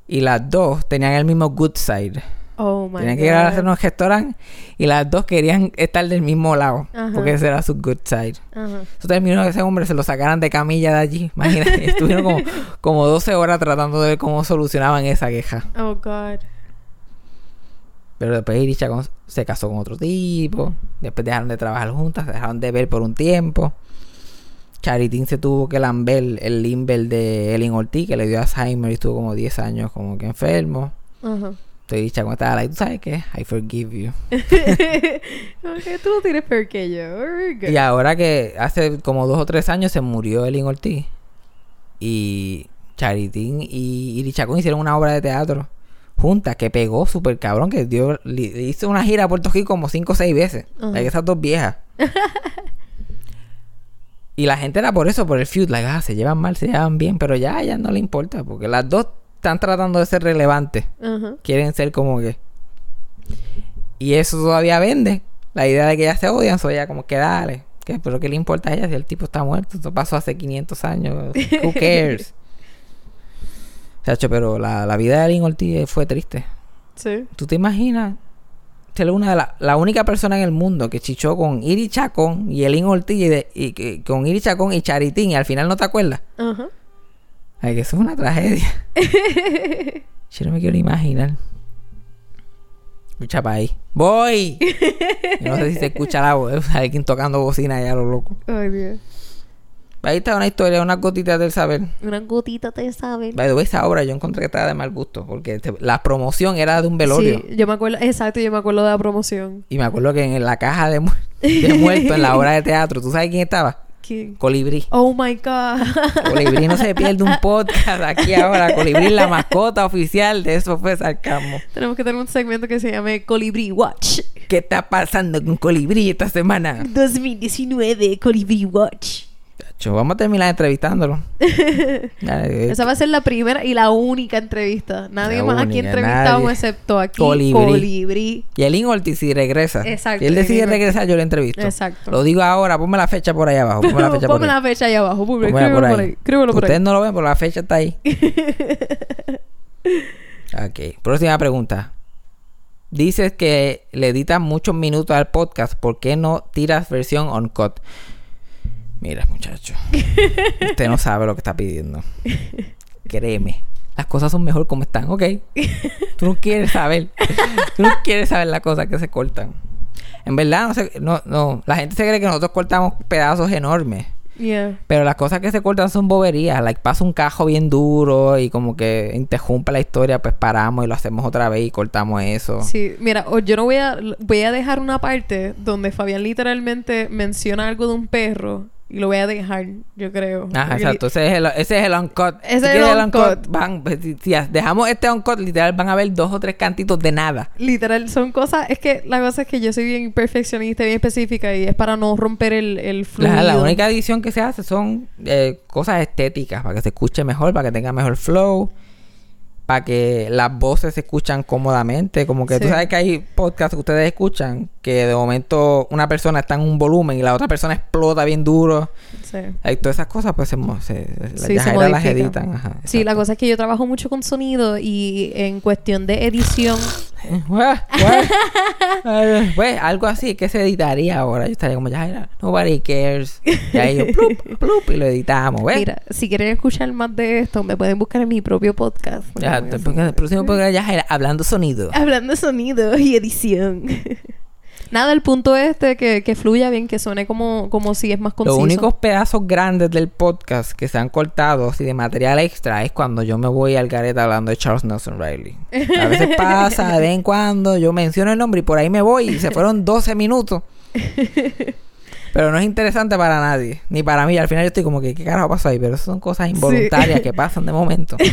y las dos tenían el mismo good side. Oh my Tenían god. que ir a hacer un restaurante y las dos querían estar del mismo lado. Ajá. Porque ese era su good side. Ajá. Eso terminó que ese hombre se lo sacaran de camilla de allí. Imagínate, estuvieron como, como 12 horas tratando de ver cómo solucionaban esa queja. Oh god. Pero después Irish Chacón se casó con otro tipo. Después dejaron de trabajar juntas, se dejaron de ver por un tiempo. Charitín se tuvo que lamber el limber de Ellen Ortiz, que le dio Alzheimer y estuvo como 10 años como que enfermo. Ajá. Entonces Irish Chacón estaba like, ¿tú sabes qué? I forgive you. Ok, tú no tienes peor que yo. Y ahora que hace como dos o tres años se murió Ellen Ortiz. Y Charitín y Chacón hicieron una obra de teatro juntas que pegó súper cabrón. Que dio, hizo una gira a Puerto Rico como cinco o seis veces. Like, esas dos viejas. y la gente era por eso, por el feud. Like, ah, se llevan mal, se llevan bien. Pero ya a ella no le importa. Porque las dos están tratando de ser relevantes. Quieren ser como que. Y eso todavía vende. La idea de que ellas se odian, so ella como que dale. ¿Qué? Pero ¿qué le importa a ella si el tipo está muerto? Eso pasó hace 500 años. Who cares? Chacho, pero la, la vida de Alin Ortiz fue triste. Sí. ¿Tú te imaginas? Ser una de la, la única persona en el mundo que chichó con Iri Chacón y Elin Ortiz y, de- y que- con Iri Chacón y Charitín y al final no te acuerdas. Ajá. Ay, que eso es una tragedia. Yo no me quiero imaginar. Escucha para ahí. ¡Voy! Yo no sé si se escucha la voz. Alguien tocando bocina allá a lo loco. Ay, Dios. Ahí está una historia, unas gotitas del saber. Una gotita te saben. By the way, esa obra yo encontré que estaba de mal gusto. Porque te- la promoción era de un velorio. Sí, yo me acuerdo, exacto, yo me acuerdo de la promoción. Y me acuerdo que en la caja de, mu- de muerto, en la obra de teatro, ¿tú sabes quién estaba? ¿Quién? Colibrí. Oh my god. Colibrí no se pierde un podcast aquí ahora. Colibrí es la mascota oficial de eso fue sarcasmo. Tenemos que tener un segmento que se llame Colibrí Watch. ¿Qué está pasando con Colibrí esta semana? 2019, Colibrí Watch. Chacho, vamos a terminar entrevistándolo. Dale, Esa va a ser la primera y la única entrevista. Nadie La más aquí entrevistamos nadie. excepto aquí Colibrí. Colibrí. Y el Ortiz si regresa. Exacto, Si él decide regresar, yo le entrevisto. Exacto. Lo digo ahora, ponme la fecha por ahí abajo. Ponme la fecha por Ponme ahí. la fecha ahí abajo. Ponme, Pónmela escríbelo por por ahí. ahí. Escríbelo por Ustedes ahí. no lo ven, pero la fecha está ahí. ok. Próxima pregunta. Dices que le editas muchos minutos al podcast. ¿Por qué no tiras versión on-cut? Mira, muchacho. Usted no sabe lo que está pidiendo. Créeme. Las cosas son mejor como están, ¿ok? Tú no quieres saber. Tú no quieres saber las cosas que se cortan. En verdad, no, sé, no, no. La gente se cree que nosotros cortamos pedazos enormes. Yeah. Pero las cosas que se cortan son boberías. Like, pasa un cajo bien duro y como que interrumpe la historia, pues paramos y lo hacemos otra vez y cortamos eso. Sí, mira, yo no voy a voy a dejar una parte donde Fabián literalmente menciona algo de un perro y lo voy a dejar, yo creo. Ajá, Porque exacto. Ese es el, ese es el uncut. Ese es el uncut. van, pues, si, si dejamos este uncut, literal, van a ver dos o tres cantitos de nada. Literal, son cosas... Es que la cosa es que yo soy bien perfeccionista, bien específica y es para no romper el, el fluido. La, la única edición que se hace son eh, cosas estéticas, para que se escuche mejor, para que tenga mejor flow, para que las voces se escuchan cómodamente. Como que tú Sí. sabes que hay podcasts que ustedes escuchan que de momento una persona está en un volumen y la otra persona explota bien duro. Sí. Hay todas esas cosas, pues se, se, las Sí, se las editan. Ajá, Sí, la cosa es que yo trabajo mucho con sonido y en cuestión de edición... Pues algo así que se editaría ahora. Yo estaría como Yajaira, nobody cares. Y ahí yo, plup, plup, y lo editamos, ¿ves? Mira, si quieren escuchar más de esto, me pueden buscar en mi propio podcast. Ya, porque el próximo programa Yajaira, hablando sonido. Hablando sonido y edición. Nada, el punto este que, que fluya bien, que suene como, como si es más Los conciso. únicos pedazos grandes del podcast que se han cortado así de material extra es cuando yo me voy al gareta hablando de Charles Nelson Riley. A veces pasa, de vez en cuando, yo menciono el nombre y por ahí me voy y se fueron 12 minutos. Pero no es interesante para nadie, ni para mí. Al final yo estoy como que, ¿qué carajo pasó ahí? Pero eso son cosas involuntarias que pasan de momento.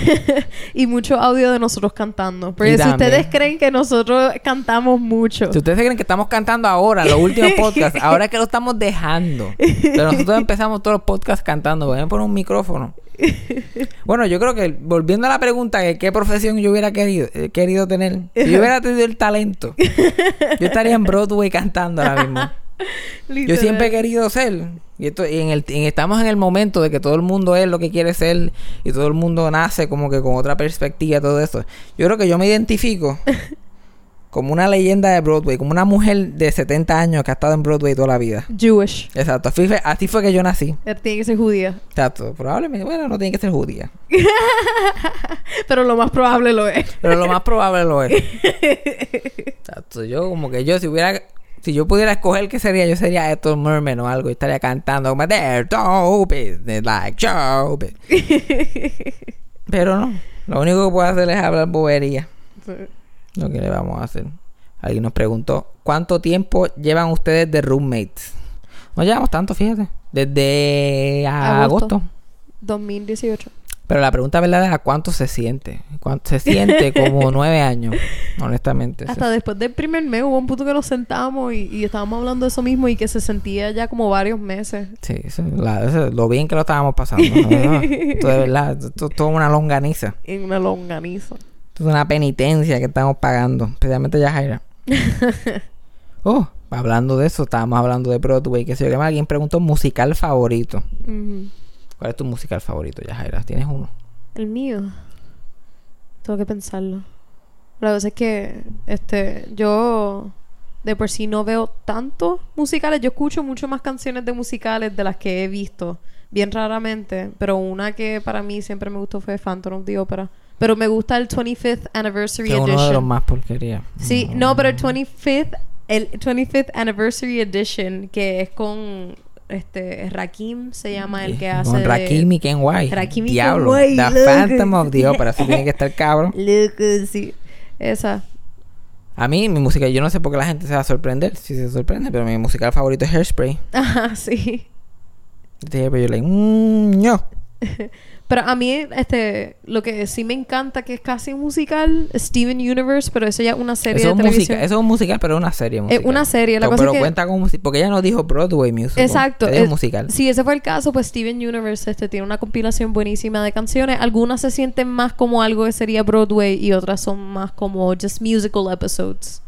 Y mucho audio de nosotros cantando. Porque Y si también. ustedes creen que nosotros cantamos mucho. Si ustedes creen que estamos cantando ahora, los últimos podcasts, ahora es que lo estamos dejando. Pero nosotros empezamos todos los podcasts cantando. Voy a poner un micrófono. Bueno, yo creo que volviendo a la pregunta de qué profesión yo hubiera querido, eh, querido tener, si yo hubiera tenido el talento, yo estaría en Broadway cantando ahora mismo. Yo siempre he querido ser. Y, esto, y en el, y estamos en el momento de que todo el mundo es lo que quiere ser y todo el mundo nace como que con otra perspectiva, todo eso. Yo creo que yo me identifico como una leyenda de Broadway, como una mujer de 70 años que ha estado en Broadway toda la vida. Jewish. Exacto, así fue, así fue que yo nací. Él Tiene que ser judía. Exacto, probablemente, bueno, no tiene que ser judía, Pero lo más probable lo es. pero lo más probable lo es. Exacto, yo como que yo si hubiera si yo pudiera escoger qué sería, yo sería Ethel Merman o algo y estaría cantando como They're so business like show business". Pero no, lo único que puedo hacer es hablar bobería. Lo que le vamos a hacer. Alguien nos preguntó, ¿cuánto tiempo llevan ustedes de roommates? No llevamos tanto, fíjate. Desde agosto. Agosto. 2018. Pero la pregunta verdadera, ¿cuánto se siente? ¿Cuánto se siente como nueve años? Honestamente. Hasta después del primer mes hubo un punto que nos sentamos y, y estábamos hablando de eso mismo y que se sentía ya como varios meses. Sí, la- eso, lo bien que lo estábamos pasando. ¿no? Esto de verdad, esto es una longaniza. En una longaniza. Esto es una penitencia que estamos pagando. Especialmente Yajaira. oh, hablando de eso, estábamos hablando de Broadway. Que sé yo más. Alguien preguntó musical favorito. Ujú. ¿Cuál es tu musical favorito, Yajaira? ¿Tienes uno? El mío. Tengo que pensarlo. La cosa es que este yo de por sí no veo tantos musicales. Yo escucho mucho más canciones de musicales de las que he visto. Bien raramente. Pero una que para mí siempre me gustó fue Phantom of the Opera. Pero me gusta el 25th Anniversary Es uno de los Edition. más porquería. Sí, no, pero el 25th, el 25th Anniversary Edition, que es con este Rakim, se llama el que hace. Con Rakim y Ken White. Rakim y Diablo. Ken White, The loco. Phantom of the Opera. Eso tiene que estar cabrón. Loco, sí. Esa. A mí, mi música, yo no sé por qué la gente se va a sorprender. Si se sorprende, pero mi musical favorito es Hairspray. Ajá, sí. Entonces, pero yo le mm, no. Pero a mí, este, lo que sí me encanta, que es casi un musical, Steven Universe, pero eso ya es una serie Eso de es, televisión. música, eso es un musical, pero es una serie musical. una serie, la pero, cosa pero es que- cuenta con musical. Porque ella no dijo Broadway musical. Exacto. Es es- musical. Si ese fue el caso, pues Steven Universe este, tiene una compilación buenísima de canciones. Algunas se sienten más como algo que sería Broadway y otras son más como just musical episodes.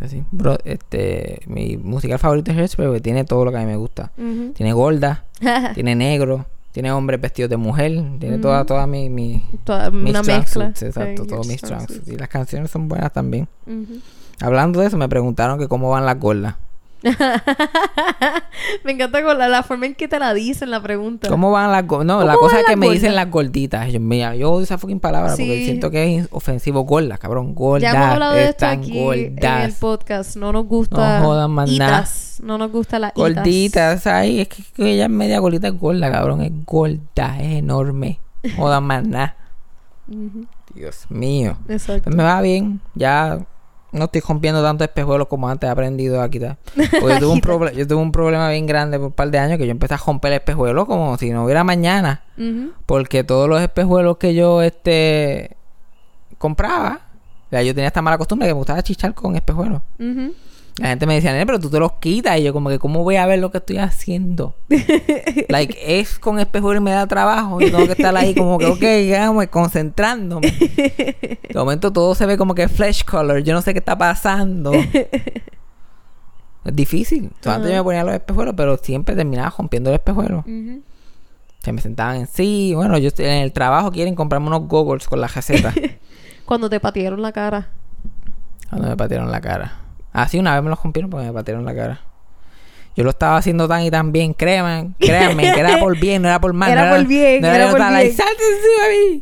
Así. Bro, este, mi musical favorito es Hairspray porque tiene todo lo que a mí me gusta. Tiene gorda, tiene negro, tiene hombres vestidos de mujer, tiene toda, toda mi, mi, Toda mis una mezcla. suits, exacto, Sí, todos mis strong strong suits. suits. Y las canciones son buenas también. Hablando de eso, me preguntaron que cómo van las gordas. me encanta con la, la forma en que te la dicen la pregunta. ¿Cómo van las gordas? No, ¿Cómo la cosa es que las me dicen gordas? las gorditas. Yo, mira, yo odio esa fucking palabra porque siento que es ofensivo. Gordas, cabrón. Gordas. ya hemos hablado de esto aquí en el gordas. podcast. No nos gusta. No jodan más nada. itas. No nos gusta la itas. Gorditas, ay, es que, que ella es media gordita, es gorda, cabrón, es gorda, es enorme. Joda más nada. Ujú. Dios mío. Exacto. Pues me va bien, ya no estoy rompiendo tantos espejuelos como antes he aprendido a quitar. Porque yo tuve, un proble- yo tuve un problema bien grande por un par de años que yo empecé a romper espejuelos como si no hubiera mañana. Porque todos los espejuelos que yo este compraba, ya yo tenía esta mala costumbre que me gustaba chichar con espejuelos. La gente me decía, "Nene, pero tú te los quitas. Y yo, como que, ¿cómo voy a ver lo que estoy haciendo? like, es con espejuelo y me da trabajo. Yo tengo que estar ahí, como que, ok, digamos, concentrándome. De momento todo se ve como que flesh color. Yo no sé qué está pasando. Es difícil. Antes yo me ponía los espejuelos, pero siempre terminaba rompiendo el espejuelo. Ujú. Se me sentaban en sí. Bueno, yo estoy en el trabajo quieren comprarme unos goggles con la receta. Cuando te patearon la cara. Cuando me patearon la cara. Ah, sí, una vez me los rompieron porque me patearon la cara. Yo lo estaba haciendo tan y tan bien, créanme, créanme, que era por bien, no era por mal. Era no por bien, no era yo por bien. like, salte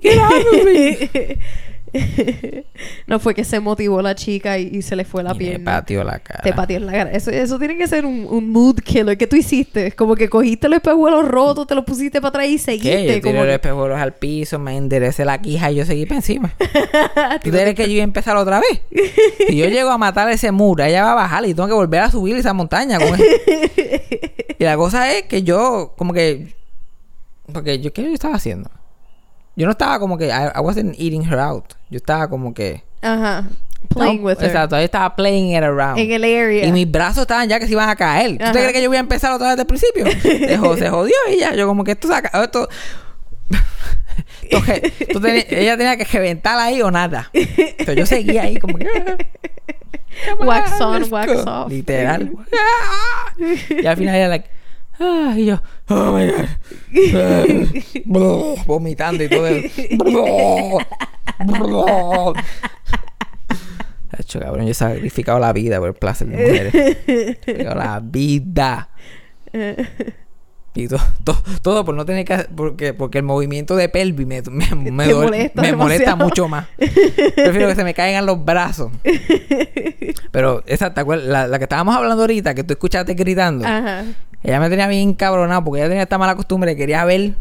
encima de mí, get out of me". no fue que se motivó la chica y, y se le fue la Y pierna. pateó la cara. Te pateó la cara. Eso, eso tiene que ser un, un mood killer. ¿Qué tú hiciste? Como que cogiste los espejuelos rotos, te los pusiste para atrás y ¿Qué? seguiste. Yo tiré como los que- espejuelos al piso, me enderecé la quija y yo seguí para encima. ¿Tú crees que yo iba a empezar otra vez? Si yo llego a matar ese muro, ella va a bajar y tengo que volver a subir esa montaña. con Y la cosa es que yo, como que... Porque yo, ¿qué yo estaba haciendo? Yo no estaba como que... I, I wasn't eating her out. Yo estaba como que... Ajá. Playing No, with her. Exacto, ahí estaba playing it around. En el area. Y mis brazos estaban ya que se iban a caer. ¿Tú te crees que yo voy a empezar otra vez desde el principio? se, se jodió y ya. Yo como que esto saca... Esto... tú teni- ella tenía que reventar ahí o nada. Pero yo seguía ahí como que... "Come Wax on, wax go". off. Literal. y al final ella like... "Ah", y yo... Oh my God. Vomitando y todo. el- Hacho, cabrón, yo he sacrificado la vida por el placer de mujeres. He sacrificado la vida. Y to- to- todo por no tener que... Porque, porque el movimiento de pelvis me, me, me, molesta me molesta demasiado. mucho más. Prefiero que se me caigan los brazos. Pero esa, ¿te acuerdas? La, la que estábamos hablando ahorita, que tú escuchaste gritando. Ajá. Ella me tenía bien cabronado porque ella tenía esta mala costumbre que quería ver.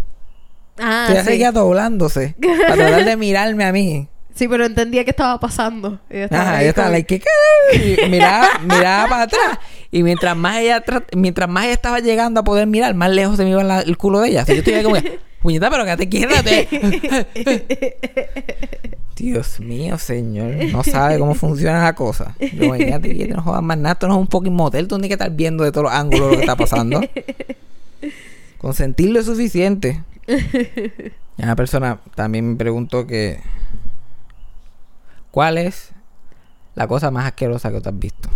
Ah, ella sí. seguía doblándose. para tratar de mirarme a mí. Sí, pero entendía qué estaba pasando. Ella estaba Ajá, ahí ella estaba like, ¿qué miraba, miraba para atrás. Y mientras más ella tra- mientras más ella estaba llegando a poder mirar, más lejos se me iba la- el culo de ella. Sea, yo estoy como puñeta, pero que te quieras. Dios mío, señor. No sabe cómo funciona la cosa. Yo, venga, te no jodas más nada. Esto no es un fucking motel. Tú tienes que estar viendo de todos los ángulos lo que está pasando. Con sentirlo es suficiente. Y Una persona también me preguntó que... ¿Cuál es la cosa más asquerosa que tú has visto?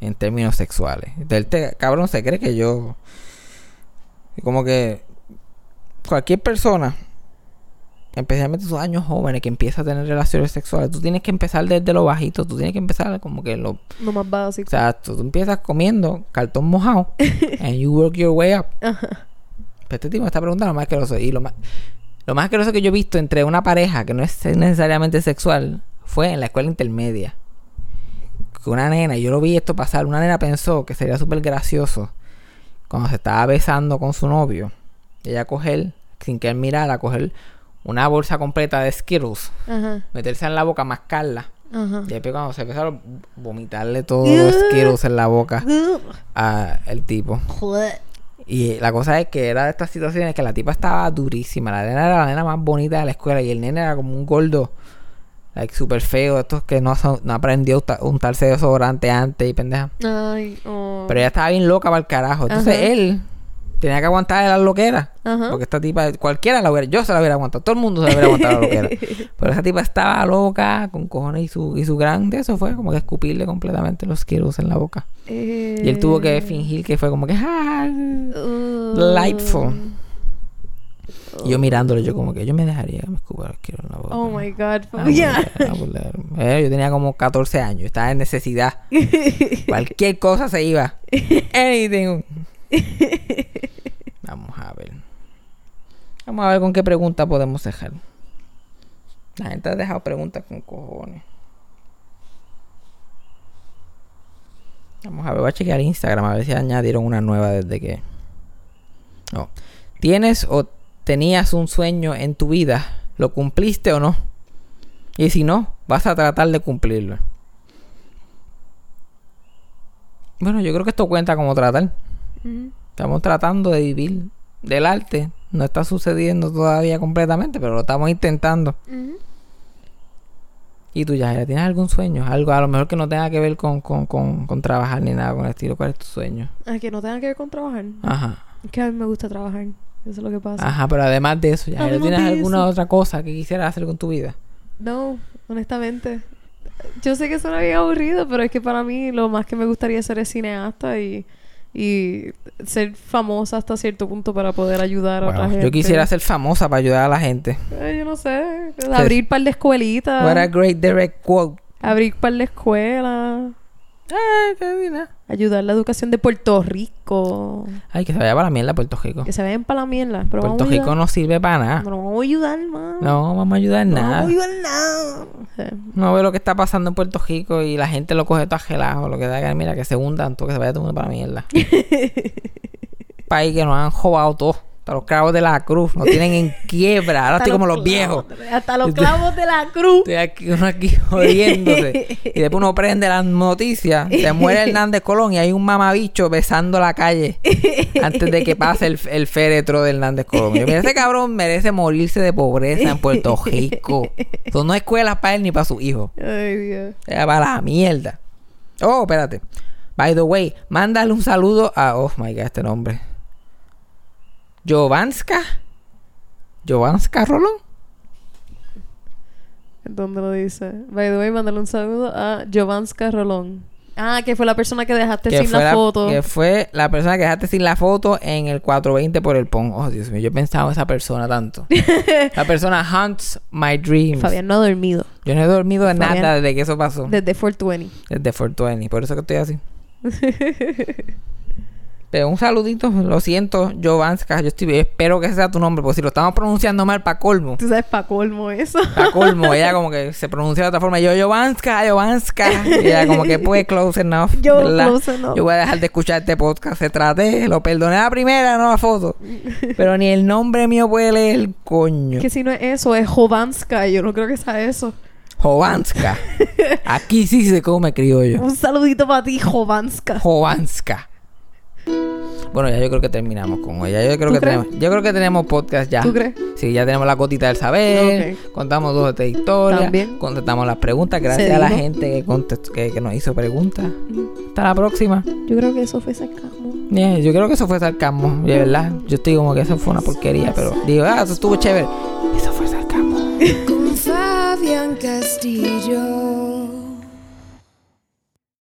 En términos sexuales. Del te- cabrón se cree que yo... Como que... Cualquier persona... Especialmente esos años jóvenes que empieza a tener relaciones sexuales. Tú tienes que empezar desde lo bajito. Tú tienes que empezar como que lo... Lo más básico. Exacto. Tú empiezas comiendo cartón mojado. and you work your way up. Ajá. Pero este tipo me está preguntando lo más asqueroso. Y lo más, lo más asqueroso que yo he visto entre una pareja que no es necesariamente sexual fue en la escuela intermedia. Que una nena, yo lo vi esto pasar, una nena pensó que sería súper gracioso cuando se estaba besando con su novio. Ella coger, sin que él mirara, coger una bolsa completa de Skittles, Ajá. meterse en la boca, mascarla. Ajá. Y después cuando se empezaron vomitarle todos los Skittles en la boca al tipo. Y la cosa es que era de estas situaciones que la tipa estaba durísima. La nena era la nena más bonita de la escuela y el nene era como un gordo, like súper feo, estos que no, no aprendió a unta- untarse desodorante antes y pendeja. Ay, oh. Pero ella estaba bien loca para el carajo. Entonces Ajá. él tenía que aguantar las loqueras. Ajá. Porque esta tipa, cualquiera la hubiera, yo se la hubiera aguantado, todo el mundo se la hubiera aguantado la loquera. Pero esa tipa estaba loca, con cojones y su, y su grande, eso fue como que escupirle completamente los Skittles en la boca. Y él tuvo que fingir que fue como que, ah, Uh, delightful. Y yo mirándolo, yo como que yo me dejaría que me escupa los Skittles en la boca. Oh my god. Ah, Yeah. pues, ah, pues, eh, yo tenía como 14 años, estaba en necesidad. Cualquier cosa se iba. Anything. Vamos a ver. Vamos a ver con qué pregunta podemos dejar. La gente ha dejado preguntas con cojones. Vamos a ver, voy a chequear Instagram a ver si añadieron una nueva desde que. ¿Tienes o tenías un sueño en tu vida? ¿Lo cumpliste o no? Y si no, vas a tratar de cumplirlo. Bueno, yo creo que esto cuenta como tratar. Estamos tratando de vivir del arte. No está sucediendo todavía completamente, pero lo estamos intentando. ¿Y tú, ya tienes algún sueño? Algo a lo mejor que no tenga que ver con, con, con, con trabajar ni nada con el estilo. ¿Cuál es tu sueño? Ah, que no tenga que ver con trabajar. Ajá. Es que a mí me gusta trabajar. Eso es lo que pasa. Ajá, pero además de eso, ya Además ¿tienes alguna eso. otra cosa que quisieras hacer con tu vida? No, honestamente. Yo sé que suena bien aburrido, pero es que para mí lo más que me gustaría hacer es cineasta y, y ser famosa hasta cierto punto para poder ayudar a Wow, otra gente. yo quisiera ser famosa para ayudar a la gente. Eh, yo no sé. Abrir par de escuelitas. What a great direct quote. Abrir par de escuelas. Ay, qué divina. Ayudar la educación de Puerto Rico. Ay, que se vaya para la mierda Puerto Rico. Que se vayan para la mierda. Pero Puerto vamos a Rico no sirve para nada. No vamos a ayudar, man. No vamos a ayudar en No nada. vamos a ayudar nada. No ve lo que está pasando en Puerto Rico y la gente lo coge todo agelado. Lo que da que, mira, que se hundan todo, que se vaya todo el mundo para la mierda. País que nos han jugado todo. Hasta los clavos de la cruz. Nos tienen en quiebra. Ahora estoy como los viejos. Hasta los clavos de la cruz. Estoy aquí, uno aquí jodiéndose. Y después uno prende las noticias. Se muere Hernández Colón y hay un mamabicho besando la calle antes de que pase el, el féretro de Hernández Colón. Ese cabrón merece morirse de pobreza en Puerto Rico. Eso no hay escuelas para él ni para su hijo. Ay, Dios. Era para la mierda. Oh, espérate. By the way, mándale un saludo a. Oh my god, este nombre. Jovanska. Jovanska Rolón. ¿Dónde lo dice? By the way, mándale un saludo a Jovanska Rolón. Ah, que fue la persona que dejaste que sin la, foto. que fue la persona que dejaste sin la foto en el 420 por el pon. Oh, Dios mío, yo he pensado en esa persona tanto. la persona hunts my dreams. Fabián no ha dormido Yo no he dormido en Fabián. nada desde que eso pasó. desde 420. Desde 420, por eso que estoy así. Pero un saludito, lo siento, Jovanska. Yo estoy, espero que ese sea tu nombre, porque si lo estamos pronunciando mal, pa' colmo. Tú sabes, pa' colmo eso. Pa' colmo, ella como que se pronuncia de otra forma. Yo, Jovanska, Jovanska. Y ella como que pues close enough. Yo, ¿verdad? close enough. Yo voy a dejar de escuchar este podcast. Se traté, lo perdoné la primera, no la foto. Pero ni el nombre mío puede leer el coño. que si no es eso, es Jovanska. Yo no creo que sea eso. Jovanska. Aquí sí se come criollo. Un saludito para ti, Jovanska. Jovanska. Bueno, ya yo creo que terminamos con ella. Yo creo ¿Tú que crees? tenemos, yo creo que tenemos podcast ya. ¿Tú crees? Sí, ya tenemos la gotita del saber, contamos dos o tres historias, También. contestamos las preguntas, gracias a la gente que, contestó, que, que nos hizo preguntas. Hasta la próxima. Yo creo que eso fue sarcasmo. Yeah, yo creo que eso fue sarcasmo, de verdad. Yo estoy como que eso fue una porquería, pero digo, ah, eso estuvo chévere. Eso fue sarcasmo. Con Fabián Castillo.